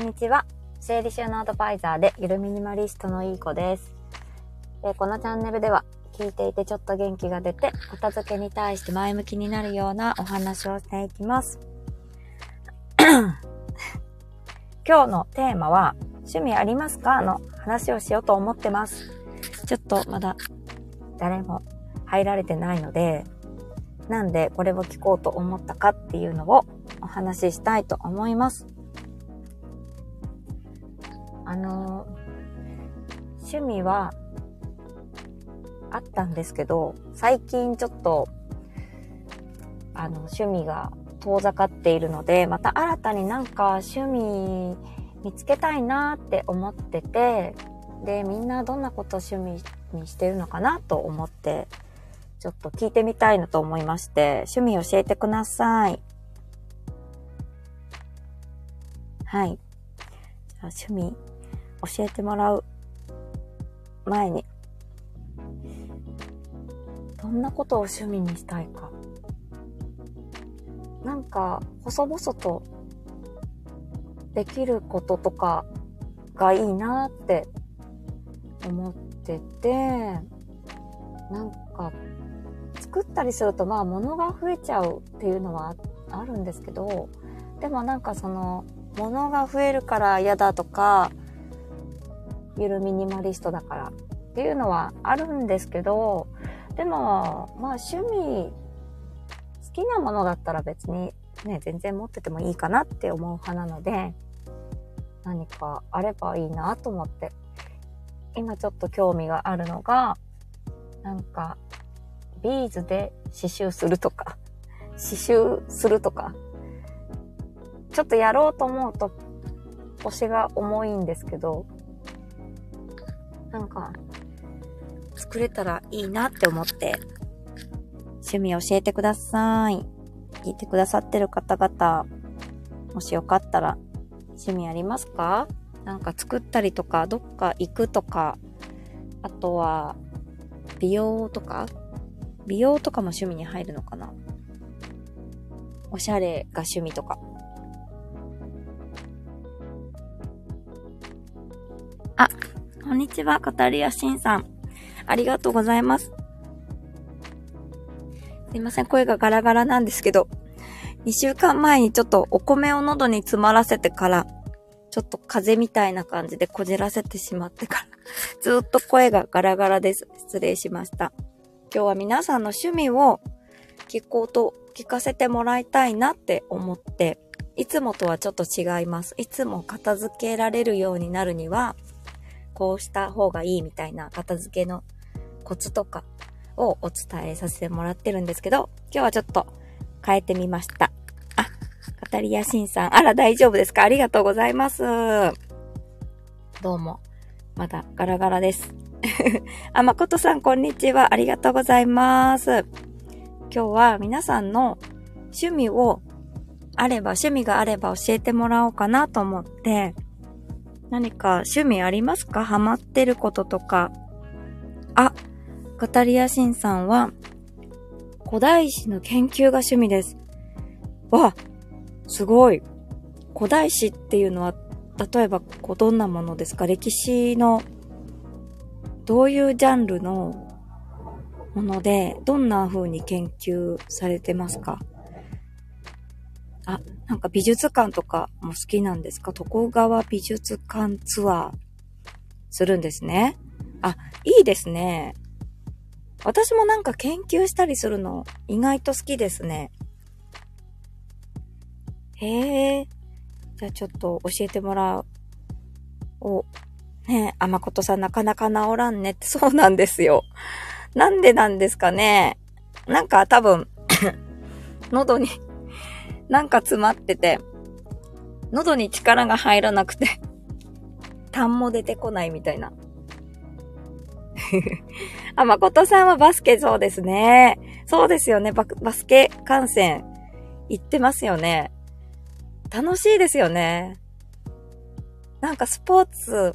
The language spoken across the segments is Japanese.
こんにちは。整理収納アドバイザーでゆるミニマリストのいい子です。えこのチャンネルでは聞いていてちょっと元気が出て片付けに対して前向きになるようなお話をしていきます。今日のテーマは趣味ありますかの話をしようと思ってます。ちょっとまだ誰も入られてないので、なんでこれを聞こうと思ったかっていうのをお話ししたいと思います。あの、趣味はあったんですけど、最近ちょっと、あの、趣味が遠ざかっているので、また新たになんか趣味見つけたいなって思ってて、で、みんなどんなこと趣味にしてるのかなと思って、ちょっと聞いてみたいなと思いまして、趣味教えてください。はい。じゃあ趣味教えてもらう前に、どんなことを趣味にしたいか。なんか、細々とできることとかがいいなって思ってて、なんか、作ったりするとまあ物が増えちゃうっていうのはあるんですけど、でもなんかその、物が増えるから嫌だとか、ゆるミニマリストだからっていうのはあるんですけど、でも、まあ趣味、好きなものだったら別にね、全然持っててもいいかなって思う派なので、何かあればいいなと思って。今ちょっと興味があるのが、なんか、ビーズで刺繍するとか、刺繍するとか、ちょっとやろうと思うと腰が重いんですけど、なんか、作れたらいいなって思って、趣味教えてください。聞いてくださってる方々、もしよかったら、趣味ありますか？なんか作ったりとか、どっか行くとか、あとは、美容とか？美容とかも趣味に入るのかな？おしゃれが趣味とか。こんにちは、カタリアシンさん。ありがとうございます。すいません、声がガラガラなんですけど、2週間前にちょっとお米を喉に詰まらせてから、ちょっと風邪みたいな感じでこじらせてしまってから、ずっと声がガラガラです。失礼しました。今日は皆さんの趣味を聞こうと聞かせてもらいたいなって思って、いつもとはちょっと違います。いつも片付けられるようになるには、こうした方がいいみたいな片付けのコツとかをお伝えさせてもらってるんですけど、今日はちょっと変えてみました。あ、カタリアシンさん、あら大丈夫ですか？ありがとうございます。どうも、まだガラガラです。あ、まことさん、こんにちは。ありがとうございます。今日は皆さんの趣味をあれば、趣味があれば教えてもらおうかなと思って、何か趣味ありますか？ハマってることとか。あ、カタリアシンさんは、古代史の研究が趣味です。わ、すごい。古代史っていうのは、例えば、こう、どんなものですか？歴史の、どういうジャンルのもので、どんな風に研究されてますか？あ、なんか美術館とかも好きなんですか？床川美術館ツアーするんですね。あ、いいですね。私もなんか研究したりするの意外と好きですね。へえ。じゃあちょっと教えてもらおう。ねえ、あまことさんなかなか治らんねって そうなんですよ。なんでなんですかね。なんか多分、喉になんか詰まってて、喉に力が入らなくて、痰も出てこないみたいな。あ、誠さんはバスケそうですね。そうですよね。ババスケ観戦行ってますよね。楽しいですよね。なんかスポーツ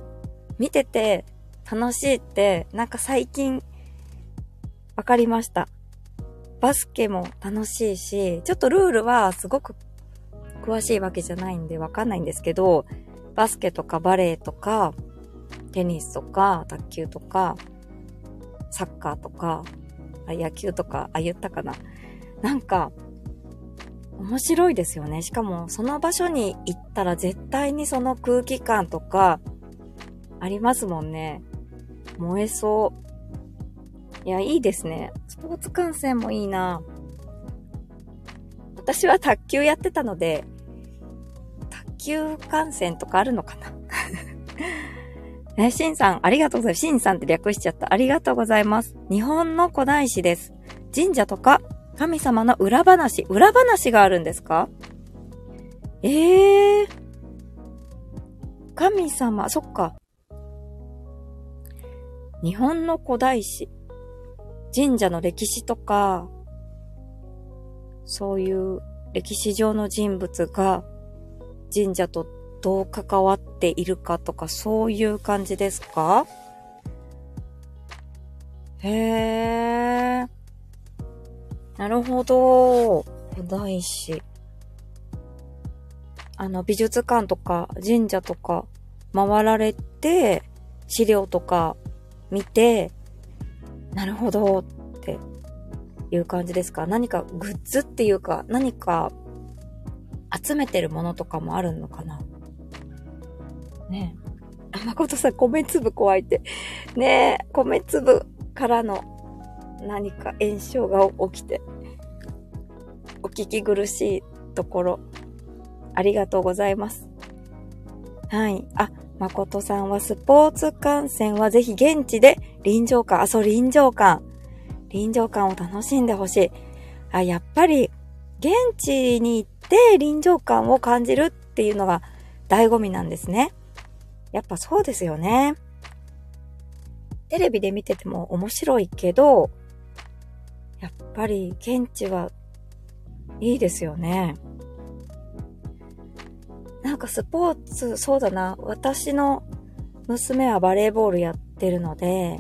見てて楽しいって、なんか最近わかりました。バスケも楽しいし、ちょっとルールはすごく詳しいわけじゃないんでわかんないんですけど、バスケとかバレエとか、テニスとか、卓球とか、サッカーとか、あ野球とか、あ、言ったかな。なんか、面白いですよね。しかも、その場所に行ったら絶対にその空気感とか、ありますもんね。燃えそう。いや、いいですね。スポーツ観戦もいいな。私は卓球やってたので、卓球観戦とかあるのかな え、シンさん、ありがとうございます。シンさんって略しちゃった。ありがとうございます。日本の古代史です。神社とか神様の裏話、裏話があるんですか？ええー。神様、そっか。日本の古代史。神社の歴史とか、そういう歴史上の人物が神社とどう関わっているかとか、そういう感じですか？へえ。なるほど。古代史。あの、美術館とか神社とか回られて、資料とか見て、なるほどっていう感じですか？何かグッズっていうか、何か集めてるものとかもあるのかな？ねえ。あ、まことさん、米粒怖いって。ねえ、米粒からの何か炎症が起きて、お聞き苦しいところ、ありがとうございます。はい。あ、誠さんはスポーツ観戦はぜひ現地で臨場感、あ、そう、臨場感。臨場感を楽しんでほしい。あ、やっぱり、現地に行って臨場感を感じるっていうのが醍醐味なんですね。やっぱそうですよね。テレビで見てても面白いけど、やっぱり現地はいいですよね。なんかスポーツ、そうだな。私の娘はバレーボールやってるので、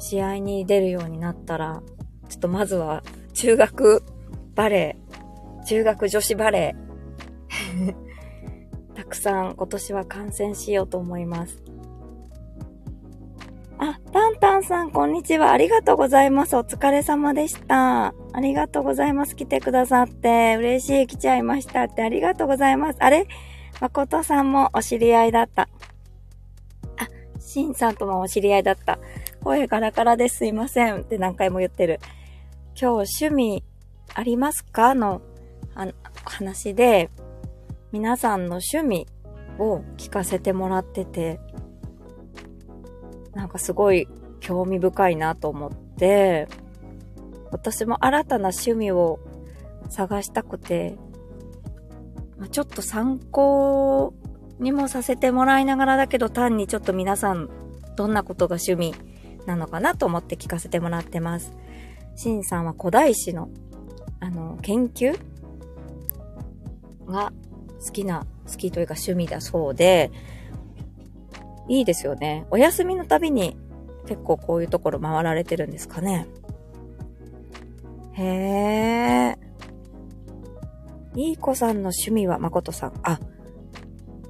試合に出るようになったら、ちょっとまずは中学バレー、中学女子バレー、たくさん今年は観戦しようと思います。あ、タンタンさん、こんにちは。ありがとうございます。お疲れ様でした。ありがとうございます。来てくださって。嬉しい。来ちゃいましたって。ありがとうございます。あれ？誠さんもお知り合いだった。あ、シンさんともお知り合いだった。声ガラガラですいませんって何回も言ってる。今日趣味ありますか？の話で、皆さんの趣味を聞かせてもらってて、なんかすごい興味深いなと思って、私も新たな趣味を探したくて、ちょっと参考にもさせてもらいながらだけど単にちょっと皆さんどんなことが趣味なのかなと思って聞かせてもらってます。シンさんは古代史のあの研究が好きな、好きというか趣味だそうで、いいですよね。お休みのたびに結構こういうところ回られてるんですかね。へえ。いい子さんの趣味は誠さん。あ、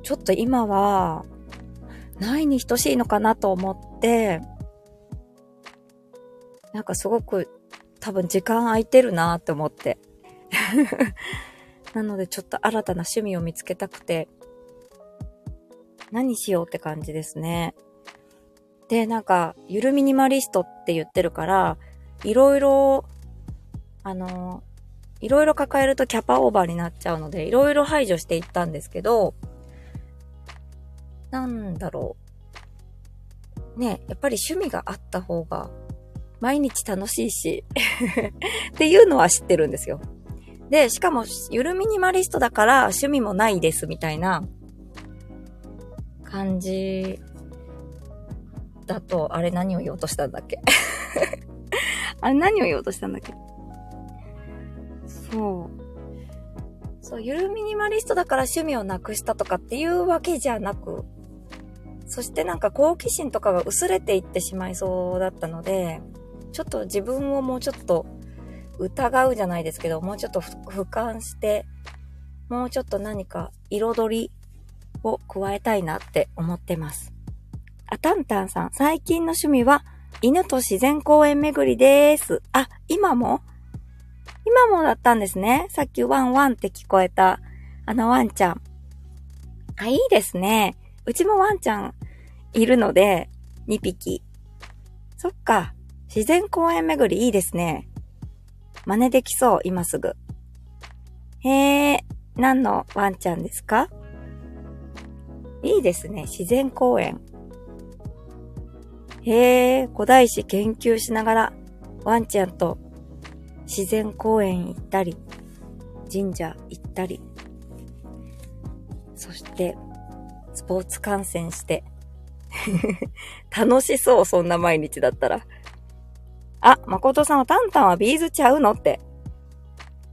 ちょっと今は、ないに等しいのかなと思って、なんかすごく多分時間空いてるなって思って。なのでちょっと新たな趣味を見つけたくて、何しようって感じですね。で、なんか、ゆるミニマリストって言ってるから、いろいろ、あの、いろいろ抱えるとキャパオーバーになっちゃうので、いろいろ排除していったんですけど、なんだろう。ね、やっぱり趣味があった方が、毎日楽しいし っていうのは知ってるんですよ。で、しかも、ゆるミニマリストだから趣味もないですみたいな感じだと、あれ何を言おうとしたんだっけ？あれ何を言おうとしたんだっけ？そう。そう、ゆるミニマリストだから趣味をなくしたとかっていうわけじゃなく、そしてなんか好奇心とかが薄れていってしまいそうだったので、ちょっと自分をもうちょっと疑うじゃないですけど、もうちょっと俯瞰して、もうちょっと何か彩りを加えたいなって思ってます。あ、たんたんさん、最近の趣味は犬と自然公園巡りです。あ、今も？今もだったんですね。さっきワンワンって聞こえた、あのワンちゃん。あ、いいですね。うちもワンちゃんいるので、2匹。そっか。自然公園巡りいいですね。真似できそう、今すぐ。へえ、何のワンちゃんですか？いいですね。自然公園。へえ、古代史研究しながら、ワンちゃんと自然公園行ったり、神社行ったり、そして、スポーツ観戦して、楽しそう、そんな毎日だったら。あ、誠さんはタンタンはビーズちゃうのって。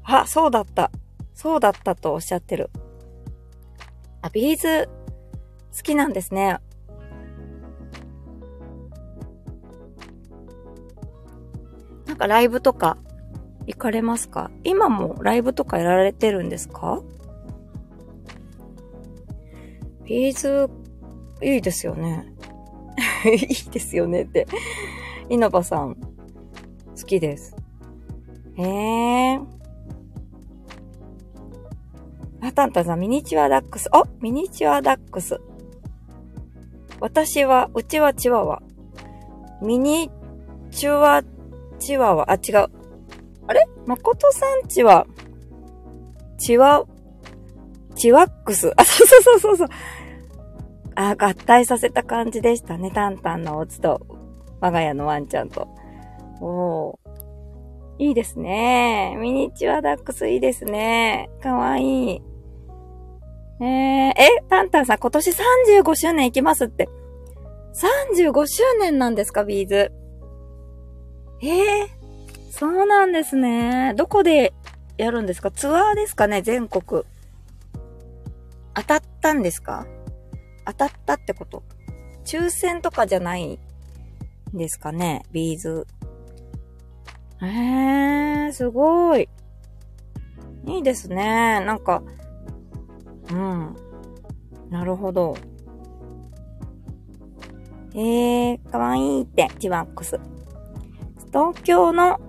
あ、そうだった。そうだったとおっしゃってる。あ、 B'z 好きなんですね。なんかライブとか行かれますか？今もライブとかやられてるんですか？ B'z、いいですよね。いいですよねって。稲葉さん、好きです。へえ。あ、たんたんさん、ミニチュアダックス。あ、ミニチュアダックス。私は、うちはチワワ。ミニチュアチワワ。あ、違う。あれ？誠さんちは、チワ、チワックス。あ、そうそうそうそうそう。あ、合体させた感じでしたね。タンタンのおつと、我が家のワンちゃんと。おー。いいですね。ミニチュアダックスいいですね。かわいい。えー、え、タンタンさん今年35周年いきますって。35周年なんですか、 B'z。ええー、そうなんですね。どこでやるんですか？ツアーですかね全国。当たったんですか？当たったってこと抽選とかじゃないんですかねビーズ。えー、すごい。いいですね。なんか、うん。なるほど。えー、かわいいって、チワックス。東京の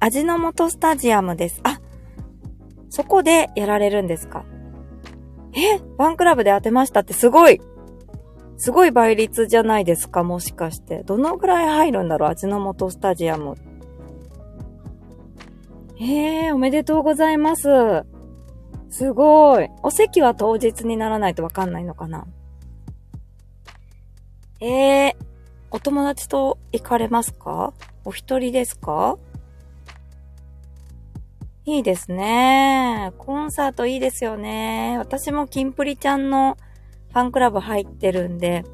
味の素スタジアムです。あ、そこでやられるんですか？えファンクラブで当てましたってすごいすごい倍率じゃないですかもしかして。どのぐらい入るんだろう味の素スタジアム。ええー、おめでとうございます。すごい。お席は当日にならないとわかんないのかな？ええー、お友達と行かれますか？お一人ですか？いいですね。コンサートいいですよね。私もキンプリちゃんのファンクラブ入ってるんで、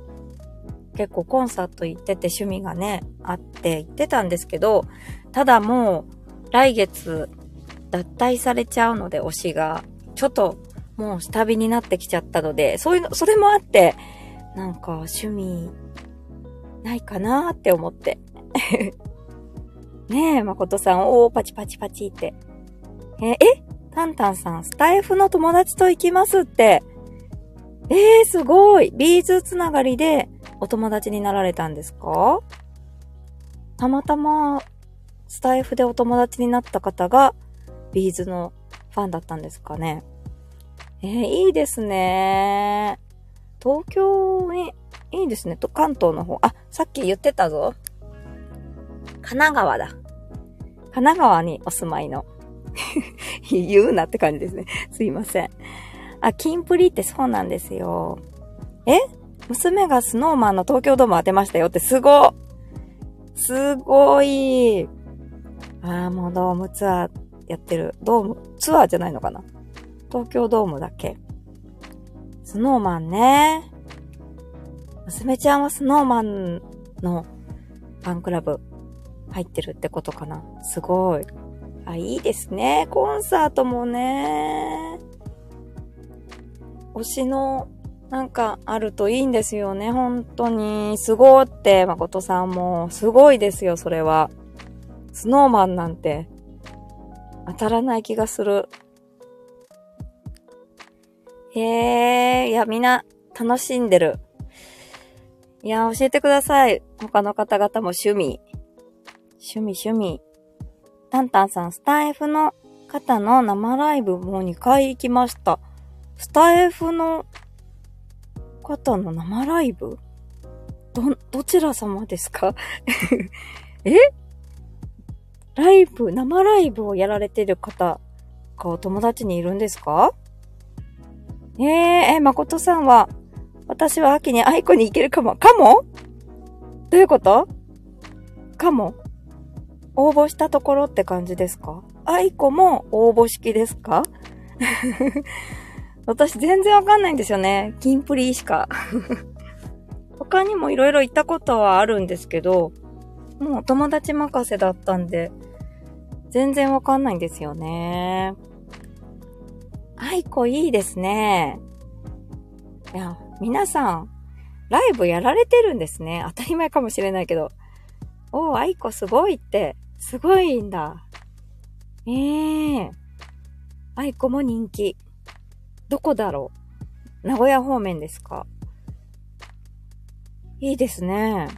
結構コンサート行ってて趣味がね、あって行ってたんですけど、ただもう来月脱退されちゃうので推しが、ちょっともう下火になってきちゃったので、そういうの、それもあって、なんか趣味ないかなーって思って。ねえ、誠さん、おー、パチパチパチって。え、えタンタンさん、スタイフの友達と行きますって。えー、すごい。 B'z つながりでお友達になられたんですか？たまたま、スタイフでお友達になった方が、 B'z のファンだったんですかね。えー、いいですね。東京に、いいですね。と、関東の方。あ、さっき言ってたぞ。神奈川だ。神奈川にお住まいの。言うなって感じですね。すいません。あ、キンプリってそうなんですよ。え？娘がスノーマンの東京ドーム当てましたよってすごすごいああ、もうドームツアーやってる。ドーム、ツアーじゃないのかな？東京ドームだっけ？スノーマンね。娘ちゃんはスノーマンのファンクラブ入ってるってことかな？すごい。あ、いいですね。コンサートもね。推しのなんかあるといいんですよね。本当に。すごーって、誠さんも。すごいですよ、それは。スノーマンなんて当たらない気がする。へえ、いや、みんな楽しんでる。いや、教えてください。他の方々も趣味。趣味、趣味。タンタンさん、スタイフの方の生ライブもう2回行きました。スタイフの方の生ライブ？ど、どちら様ですか？え？ライブ、生ライブをやられてる方がお友達にいるんですか？えー、え、誠さんは、私は秋に愛子に行けるかも。かも？どういうこと？かも？応募したところって感じですか？愛子も応募式ですか？私全然わかんないんですよね。キンプリしか。他にもいろいろ行ったことはあるんですけど、もう友達任せだったんで、全然わかんないんですよね。愛子いいですね。いや、皆さん、ライブやられてるんですね。当たり前かもしれないけど。おー、愛子すごいって、すごいんだ。ええー。愛子も人気。どこだろう名古屋方面ですかいいですね。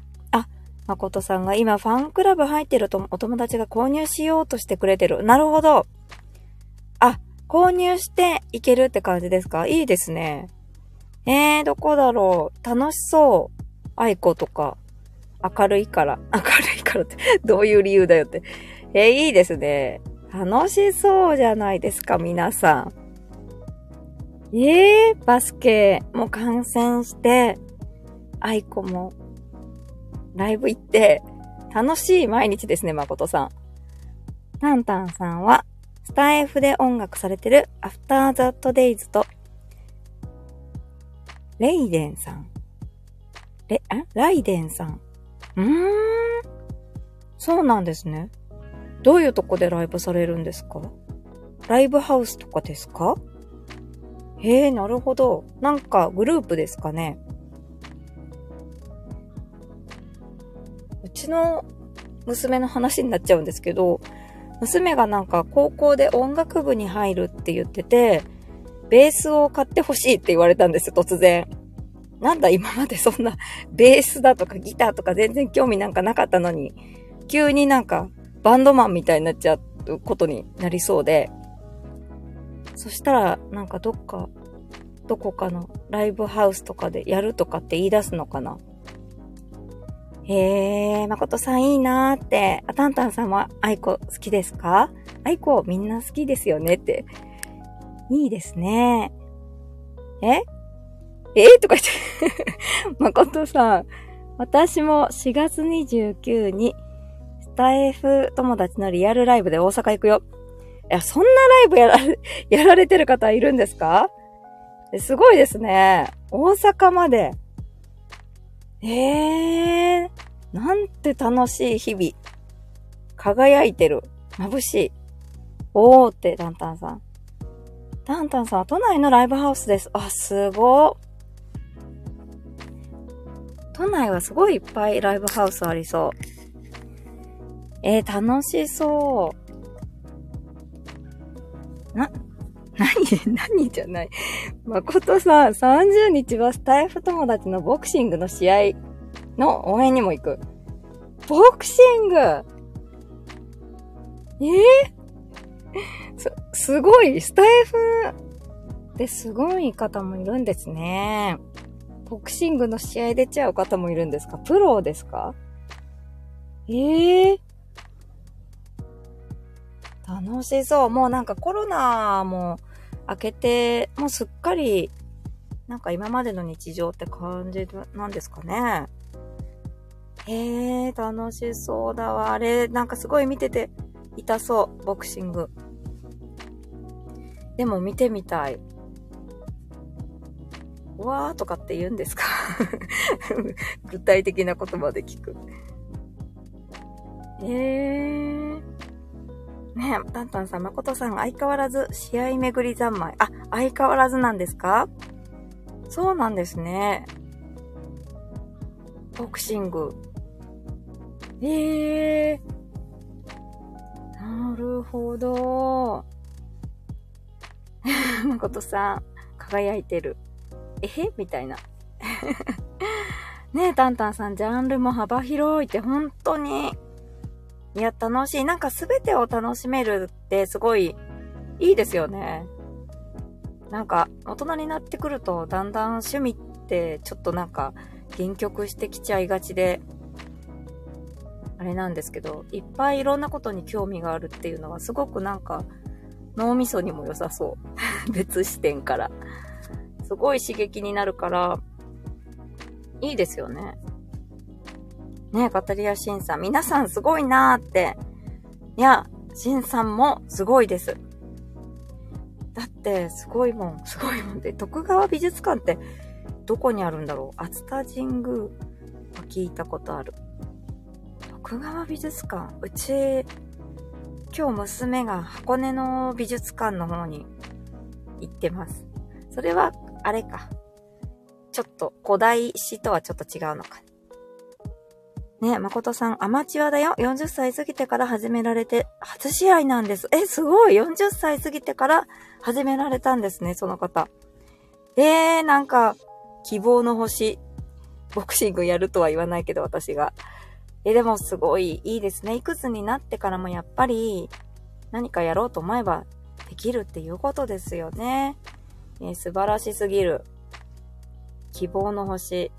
誠さんが今ファンクラブ入ってるとお友達が購入しようとしてくれてる。なるほど。あ、購入していけるって感じですか？いいですね。えー、どこだろう？楽しそう。愛子とか。明るいから。明るいからって、どういう理由だよって。えー、いいですね。楽しそうじゃないですか、皆さん。えー、バスケも観戦して、愛子もライブ行って、楽しい毎日ですね、誠さん。タンタンさんは、スタイフで音楽されてるアフターザットデイズと、レイデンさん。レ、あライデンさん。うーん。そうなんですね。どういうとこでライブされるんですか？ライブハウスとかですか？へえ、なるほど。なんかグループですかね。ちの娘の話になっちゃうんですけど、娘がなんか高校で音楽部に入るって言ってて、ベースを買ってほしいって言われたんですよ、突然。なんだ今までそんなベースだとかギターとか全然興味なんかなかったのに、急になんかバンドマンみたいになっちゃうことになりそうで、そしたらなんかどっか、どこかのライブハウスとかでやるとかって言い出すのかなへえ、誠さんいいなーって。あ、タンタンさんは愛子好きですか？愛子みんな好きですよねって。いいですね。え？えとか言って 誠さん、私も4月29にスタイフ友達のリアルライブで大阪行くよ。いや、そんなライブやられ、やられてる方いるんですか？すごいですね。大阪まで。ええー、なんて楽しい日々。輝いてる。眩しい。おーって、タンタンさん。タンタンさんは都内のライブハウスです。あ、すご都内はすごいいっぱいライブハウスありそう。えー、楽しそう。な、何 何じゃない。誠さん、30日はスタイフ友達のボクシングの試合の応援にも行く。ボクシング？えー、す、すごい、スタイフですごい方もいるんですね。ボクシングの試合出ちゃう方もいるんですか？プロですか？ええー、楽しそう。もうなんかコロナも明けて、もうすっかり、なんか今までの日常って感じなんですかね？へえ、楽しそうだわ。あれ、なんかすごい見てて痛そう、ボクシング。でも見てみたい。うわーとかって言うんですか？具体的な言葉で聞く。えー。ねえ、タンタンさん、誠さん、相変わらず試合巡り三昧。あ、相変わらずなんですか？そうなんですね。ボクシング。ええー。なるほど。誠さん、輝いてる。えへみたいな。ねえ、タンタンさん、ジャンルも幅広いって本当に、いや、楽しい。なんかすべてを楽しめるってすごいいいですよね。なんか、大人になってくると、だんだん趣味ってちょっとなんか、限局してきちゃいがちで、あれなんですけど、いっぱいいろんなことに興味があるっていうのはすごくなんか脳みそにも良さそう。別視点から。すごい刺激になるから、いいですよね。ねえ、カタリア・シンさん。皆さんすごいなーって。いや、シンさんもすごいです。だって、すごいもん、すごいもんで、徳川美術館ってどこにあるんだろう？熱田神宮は聞いたことある。徳川美術館うち、今日娘が箱根の美術館の方に行ってます。それは、あれか。ちょっと古代史とはちょっと違うのか。ね誠さん、アマチュアだよ。40歳過ぎてから始められて、初試合なんです。え、すごい !40 歳過ぎてから始められたんですね、その方。えー、なんか、希望の星。ボクシングやるとは言わないけど、私が。え、でもすごいいいですね。いくつになってからもやっぱり何かやろうと思えばできるっていうことですよね。え素晴らしすぎる。希望の星。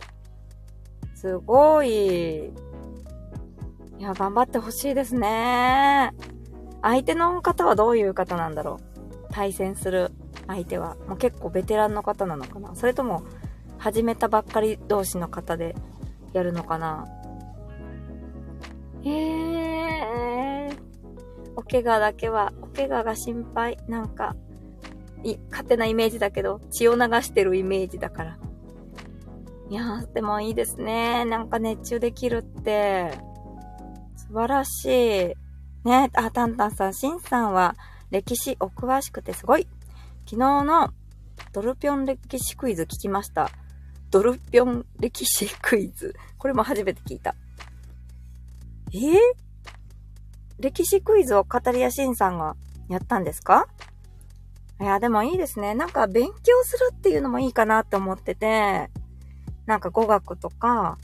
すごい。いや、頑張ってほしいですね。相手の方はどういう方なんだろう。対戦する相手は。もう結構ベテランの方なのかなそれとも、始めたばっかり同士の方でやるのかなへえー。お怪我だけは、お怪我が心配。なんか、い、勝手なイメージだけど、血を流してるイメージだから。いやー、でもいいですね。なんか熱中できるって、素晴らしい。ね、あ、タンタンさん、シンさんは歴史お詳しくてすごい。昨日のドルピョン歴史クイズ聞きました。ドルピョン歴史クイズ。これも初めて聞いた。えー、歴史クイズを語りやしんさんがやったんですか？いや、でもいいですね。なんか勉強するっていうのもいいかなって思ってて、なんか語学とか、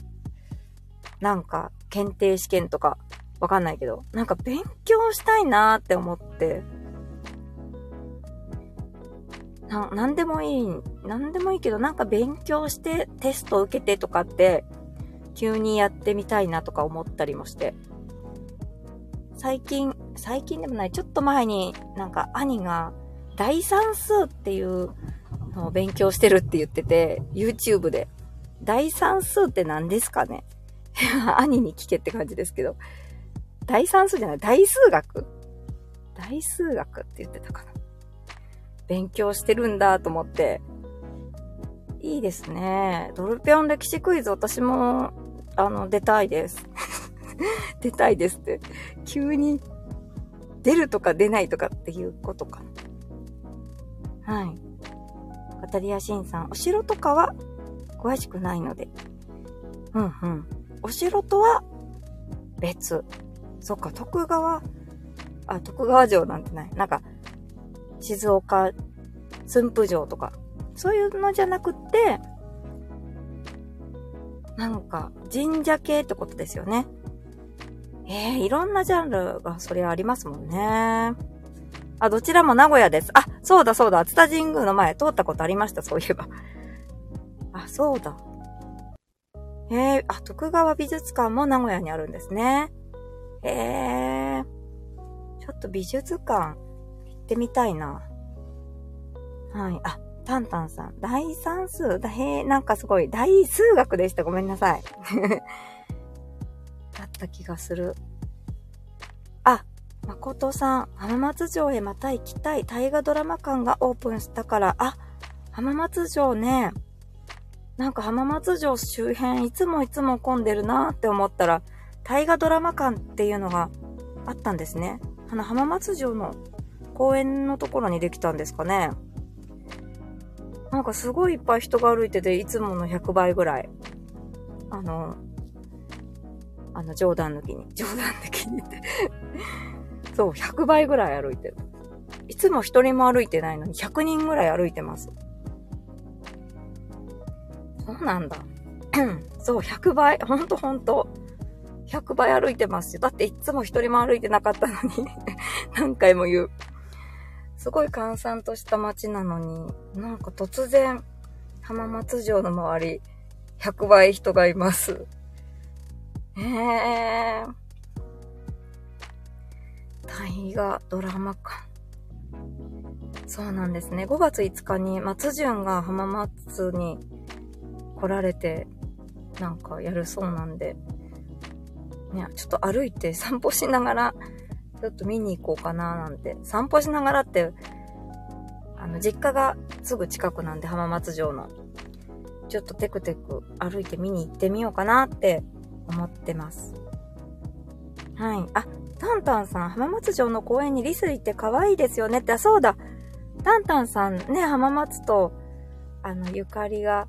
なんか検定試験とか、わかんないけど、なんか勉強したいなーって思って、な、なんでもいい、なんでもいいけど、なんか勉強してテスト受けてとかって、急にやってみたいなとか思ったりもして。最近、最近でもない、ちょっと前になんか兄が大算数っていうのを勉強してるって言ってて、YouTube で。大算数って何ですかね 兄に聞けって感じですけど。大算数じゃない、大数学？大数学って言ってたかな。勉強してるんだと思って。いいですね。ドルピョン歴史クイズ私もあの、出たいです。出たいですって。急に、出るとか出ないとかっていうことかな。はい。カタリアシンさん、お城とかは詳しくないので。うんうん。お城とは別。そっか、徳川、あ、徳川城なんてない。なんか、静岡駿府城とか、そういうのじゃなくって、なんか、神社系ってことですよね。えー、いろんなジャンルがそりゃありますもんね。あ、どちらも名古屋です。あ、そうだそうだ、熱田神宮の前通ったことありました、そういえば。あ、そうだ。えー、あ、徳川美術館も名古屋にあるんですね。えー、ちょっと美術館行ってみたいな。はい。あ、タンタンさん。大算数？だ、へえ、なんかすごい、大数学でした。ごめんなさい。だった気がする。あ、誠さん。浜松城へまた行きたい。大河ドラマ館がオープンしたから。あ、浜松城ね。なんか浜松城周辺いつもいつも混んでるなって思ったら、大河ドラマ館っていうのがあったんですね。あの浜松城の公園のところにできたんですかね。なんかすごいいっぱい人が歩いてて、いつもの100倍ぐらい。あの、あの、冗談抜きに。冗談抜きにってそう、100倍ぐらい歩いてる。いつも一人も歩いてないのに100人ぐらい歩いてます。そうなんだ。そう、100倍。ほんとほんと。100倍歩いてますよ。だっていつも一人も歩いてなかったのに 何回も言う。すごい閑散とした街なのに、なんか突然、浜松城の周り、100倍人がいます。ええー。大河ドラマ館。そうなんですね。5月5日に松潤が浜松に来られて、なんかやるそうなんで、ね、ちょっと歩いて散歩しながら、ちょっと見に行こうかななんて。散歩しながらって、あの、実家がすぐ近くなんで、浜松城の。ちょっとテクテク歩いて見に行ってみようかなって思ってます。はい。あ、タンタンさん、浜松城の公園にリスいて可愛いですよねって、あ、そうだ。タンタンさんね、浜松と、あの、ゆかりが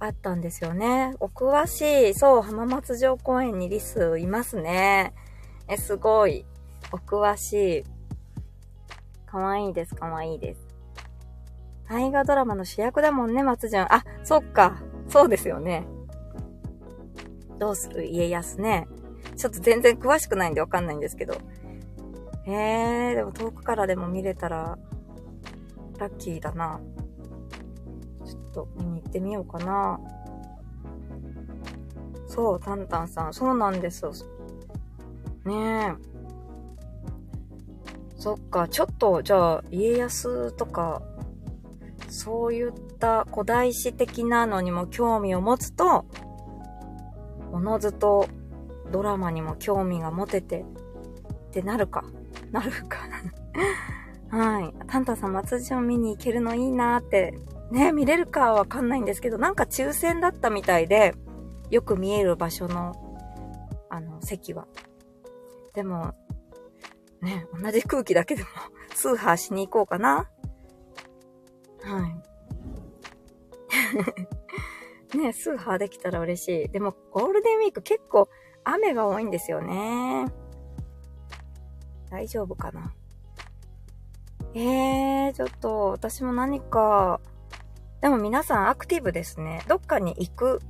あったんですよね。お詳しい。そう、浜松城公園にリスいますね。え、すごい。お詳しい。かわいいです、かわいいです。大河ドラマの主役だもんね、松潤。あ、そっか。そうですよね。どうする家康ね。ちょっと全然詳しくないんでわかんないんですけど。えー、でも遠くからでも見れたら、ラッキーだな。っと見に行ってみようかな。そう、タンタンさん。そうなんですよ。ねえ。そっか、ちょっと、じゃあ、家康とか、そういった古代史的なのにも興味を持つと、おのずとドラマにも興味が持てて、ってなるか。なるか。はい。タンタンさん、松潤見に行けるのいいなーって、ね、見れるかわかんないんですけど、なんか抽選だったみたいで、よく見える場所の、あの、席は。でも、ね、同じ空気だけでも、スーハーしに行こうかな。はい。ね、スーハーできたら嬉しい。でも、ゴールデンウィーク結構雨が多いんですよね。大丈夫かなえー、ちょっと、私も何か、でも皆さんアクティブですね。どっかに行く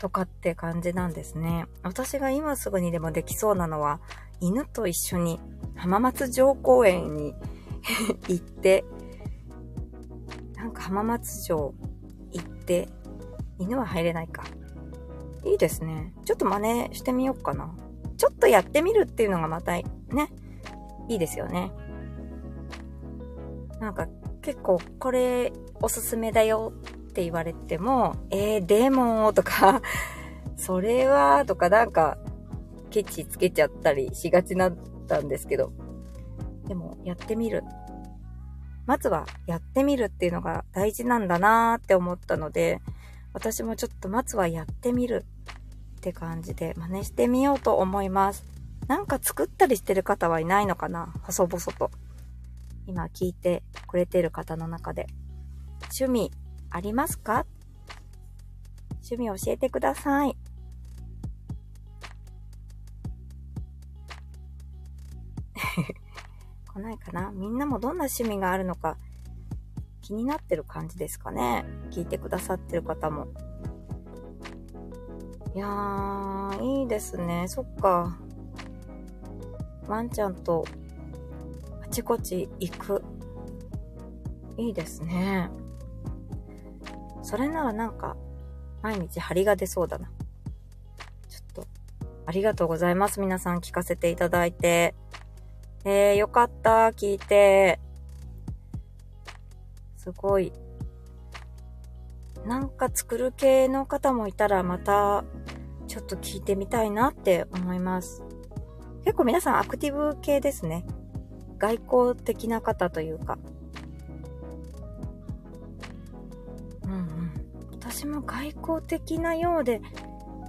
とかって感じなんですね。私が今すぐにでもできそうなのは、犬と一緒に浜松城公園に 行って、なんか浜松城行って、犬は入れないか。いいですね。ちょっと真似してみようかな。ちょっとやってみるっていうのがまたね、いいですよね。なんか結構これおすすめだよって言われても、えー、でもとか それはとかなんかケチつけちゃったりしがちだったんですけど、でもやってみる。まずはやってみるっていうのが大事なんだなーって思ったので、私もちょっとまずはやってみるって感じで真似してみようと思います。なんか作ったりしてる方はいないのかな？細々と。今聞いてくれてる方の中で。趣味ありますか？趣味教えてください。来ないかな？みんなもどんな趣味があるのか？気になってる感じですかね？聞いてくださってる方も。いやー、いいですね。そっか。ワンちゃんとあちこち行く。いいですね。それならなんか、毎日張りが出そうだな。ちょっと、ありがとうございます。皆さん聞かせていただいて。えー、よかった。聞いて。すごい。なんか作る系の方もいたらまたちょっと聞いてみたいなって思います。結構皆さんアクティブ系ですね。外交的な方というか。外交的なようで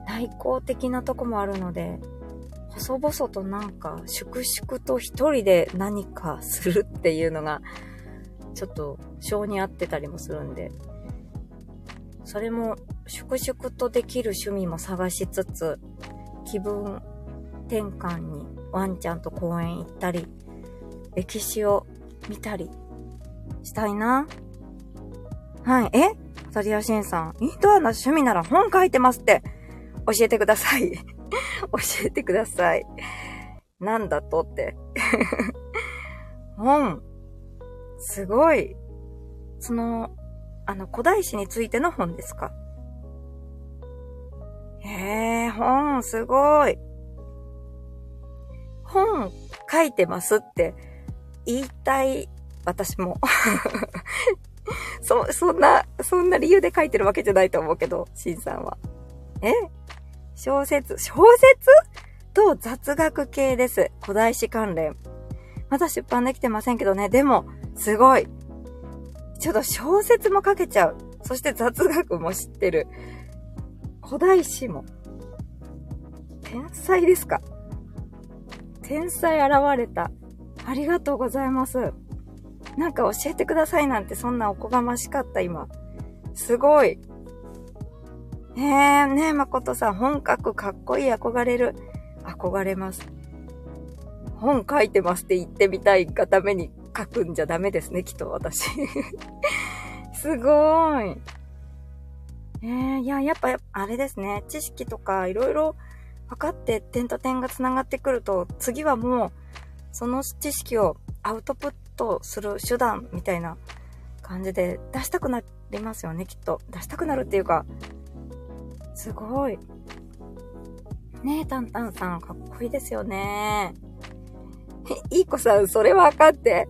内向的なとこもあるので、細々となんか粛々と一人で何かするっていうのがちょっと性に合ってたりもするんで、それも粛々とできる趣味も探しつつ、気分転換にワンちゃんと公園行ったり、歴史を見たりしたいな。はい。え？サリアシンさん、インドアな趣味なら本書いてますって、教えてください。教えてください。なんだとって。本。すごい。その、あの、古代史についての本ですか？へえ、本、すごい。本書いてますって言いたい、私も。そ、そんな、そんな理由で書いてるわけじゃないと思うけど、シンさんは。え？小説、小説？と雑学系です。古代史関連。まだ出版できてませんけどね。でも、すごい。ちょっと小説も書けちゃう。そして雑学も知ってる。古代史も。天才ですか？天才現れた。ありがとうございます。なんか教えてくださいなんてそんなおこがましかった今。すごい。えー、ねえ、まことさん、本書くかっこいい憧れる。憧れます。本書いてますって言ってみたいがために書くんじゃダメですね、きっと私。すごーい。えー、いや、やっぱ、あれですね。知識とかいろいろ分かって点と点が繋がってくると、次はもう、その知識をアウトプットする手段みたいな感じで出したくなりますよね、きっと。出したくなるっていうか、すごい。ねえ、タンタンさん、かっこいいですよね。いい子さん、それはあかって。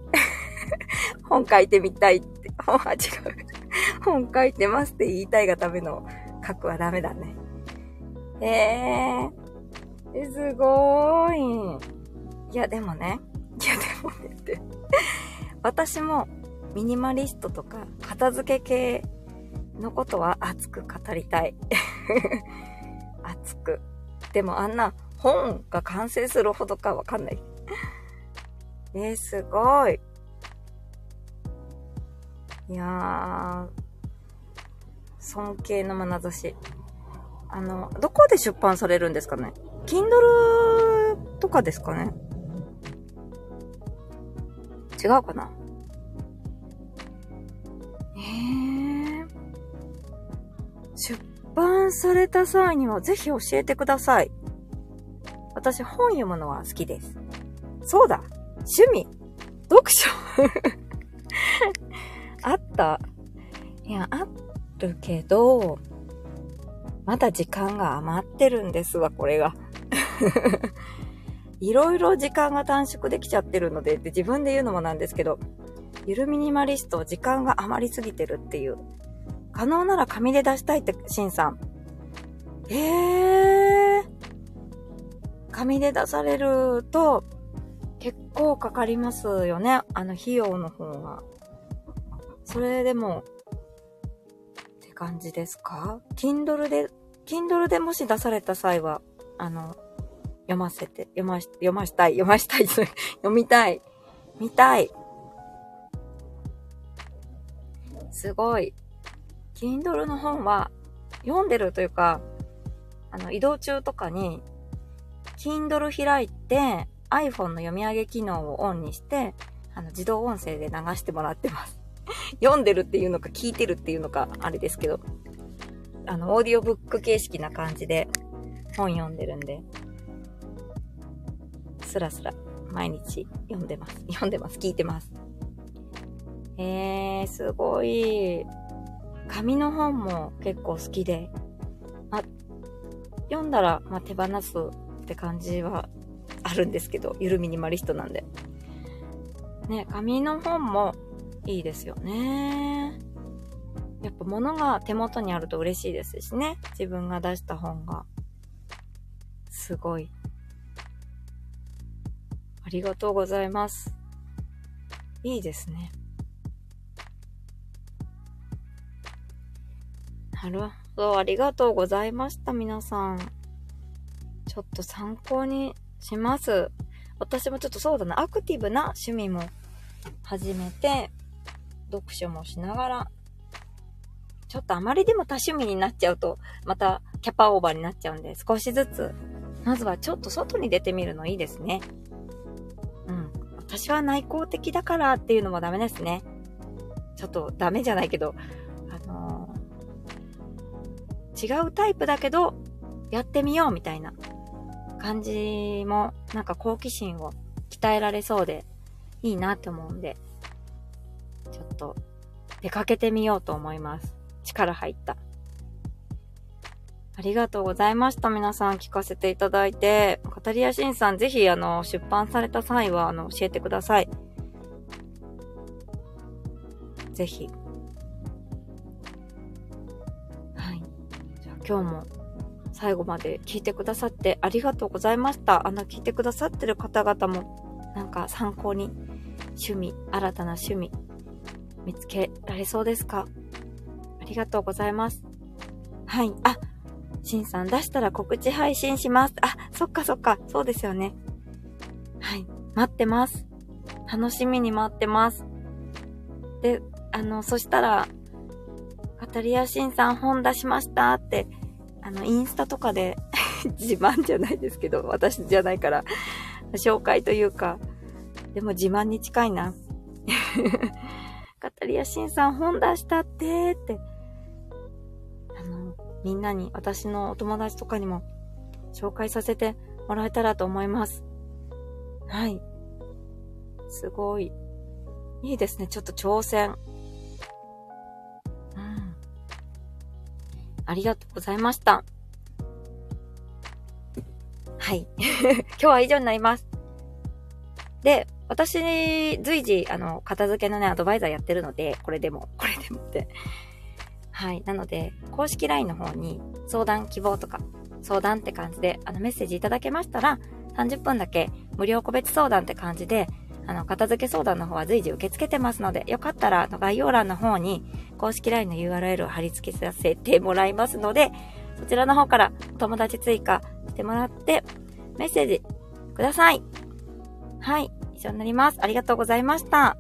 本書いてみたいって。本は違う。本書いてますって言いたいがための書くはダメだね。ええー、すごーい。いや、でもね。いや、でもねって。私もミニマリストとか片付け系のことは熱く語りたい。熱く。でもあんな本が完成するほどかわかんない。え、すごい。いやー、尊敬の眼差し。あの、どこで出版されるんですかね？Kindle とかですかね？違うかな？え、出版された際にはぜひ教えてください。私本読むのは好きです。そうだ趣味読書 あったいや、あるけど、まだ時間が余ってるんですわ、これが。いろいろ時間が短縮できちゃってるので、で自分で言うのもなんですけど、ゆるミニマリスト、時間が余りすぎてるっていう。可能なら紙で出したいって、シンさん。えー。紙で出されると、結構かかりますよね。あの、費用の方が。それでも、って感じですか ?Kindle で、Kindle でもし出された際は、あの、読ませて、読まし、読ましたい、読ましたい、読みたい、見たい。すごい。Kindle の本は読んでるというか、あの、移動中とかに、Kindle 開いて iPhone の読み上げ機能をオンにして、あの、自動音声で流してもらってます。読んでるっていうのか聞いてるっていうのか、あれですけど、あの、オーディオブック形式な感じで本読んでるんで、スラスラ毎日読んでます。読んでます。聞いてます。えー、すごい。紙の本も結構好きで、あ、読んだら、ま、手放すって感じはあるんですけど、ゆるミニマリストなんで。ね、紙の本もいいですよね。やっぱ物が手元にあると嬉しいですしね。自分が出した本が。すごいりがとうございます。いいですね。なるほど。ありがとうございました、皆さん。ちょっと参考にします。私もちょっとそうだな、アクティブな趣味も始めて、読書もしながら、ちょっとあまりでも多趣味になっちゃうと、またキャパオーバーになっちゃうんで、少しずつ、まずはちょっと外に出てみるのいいですね。私は内向的だからっていうのもダメですね。ちょっとダメじゃないけど、あの違うタイプだけど、やってみようみたいな感じも、なんか好奇心を鍛えられそうで、いいなって思うんで、ちょっと出かけてみようと思います。力入った。ありがとうございました。皆さん聞かせていただいて。カタリアシンさん、ぜひ、あの、出版された際は、あの、教えてください。ぜひ。はい。じゃあ、今日も最後まで聞いてくださってありがとうございました。あの、聞いてくださってる方々も、なんか参考に、趣味、新たな趣味、見つけられそうですか？ありがとうございます。はい。あ、しんさん出したら告知配信します。あ、そっかそっか。そうですよね。はい。待ってます。楽しみに待ってます。で、あの、そしたら、カタリアシンさん本出しましたって、あの、インスタとかで 自慢じゃないですけど、私じゃないから、紹介というか、でも自慢に近いな。カタリアシンさん本出したってって、みんなに、私のお友達とかにも紹介させてもらえたらと思います。はい。すごい。いいですね。ちょっと挑戦。うん。ありがとうございました。はい。今日は以上になります。で、私、随時、あの、片付けのね、アドバイザーやってるので、これでも、これでもって。はい。なので、公式 LINE の方に相談希望とか、相談って感じで、あの、メッセージいただけましたら、30分だけ無料個別相談って感じで、あの、片付け相談の方は随時受け付けてますので、よかったら、あの、概要欄の方に、公式 LINE の URL を貼り付けさせてもらいますので、そちらの方から友達追加してもらって、メッセージください。はい。以上になります。ありがとうございました。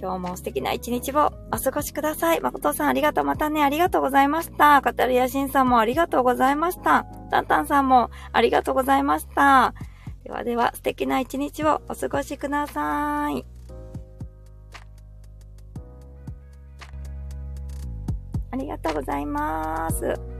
今日も素敵な一日をお過ごしください。誠さんありがとう。またね、ありがとうございました。カタリアシンさんもありがとうございました。タンタンさんもありがとうございました。ではでは、素敵な一日をお過ごしください。ありがとうございます。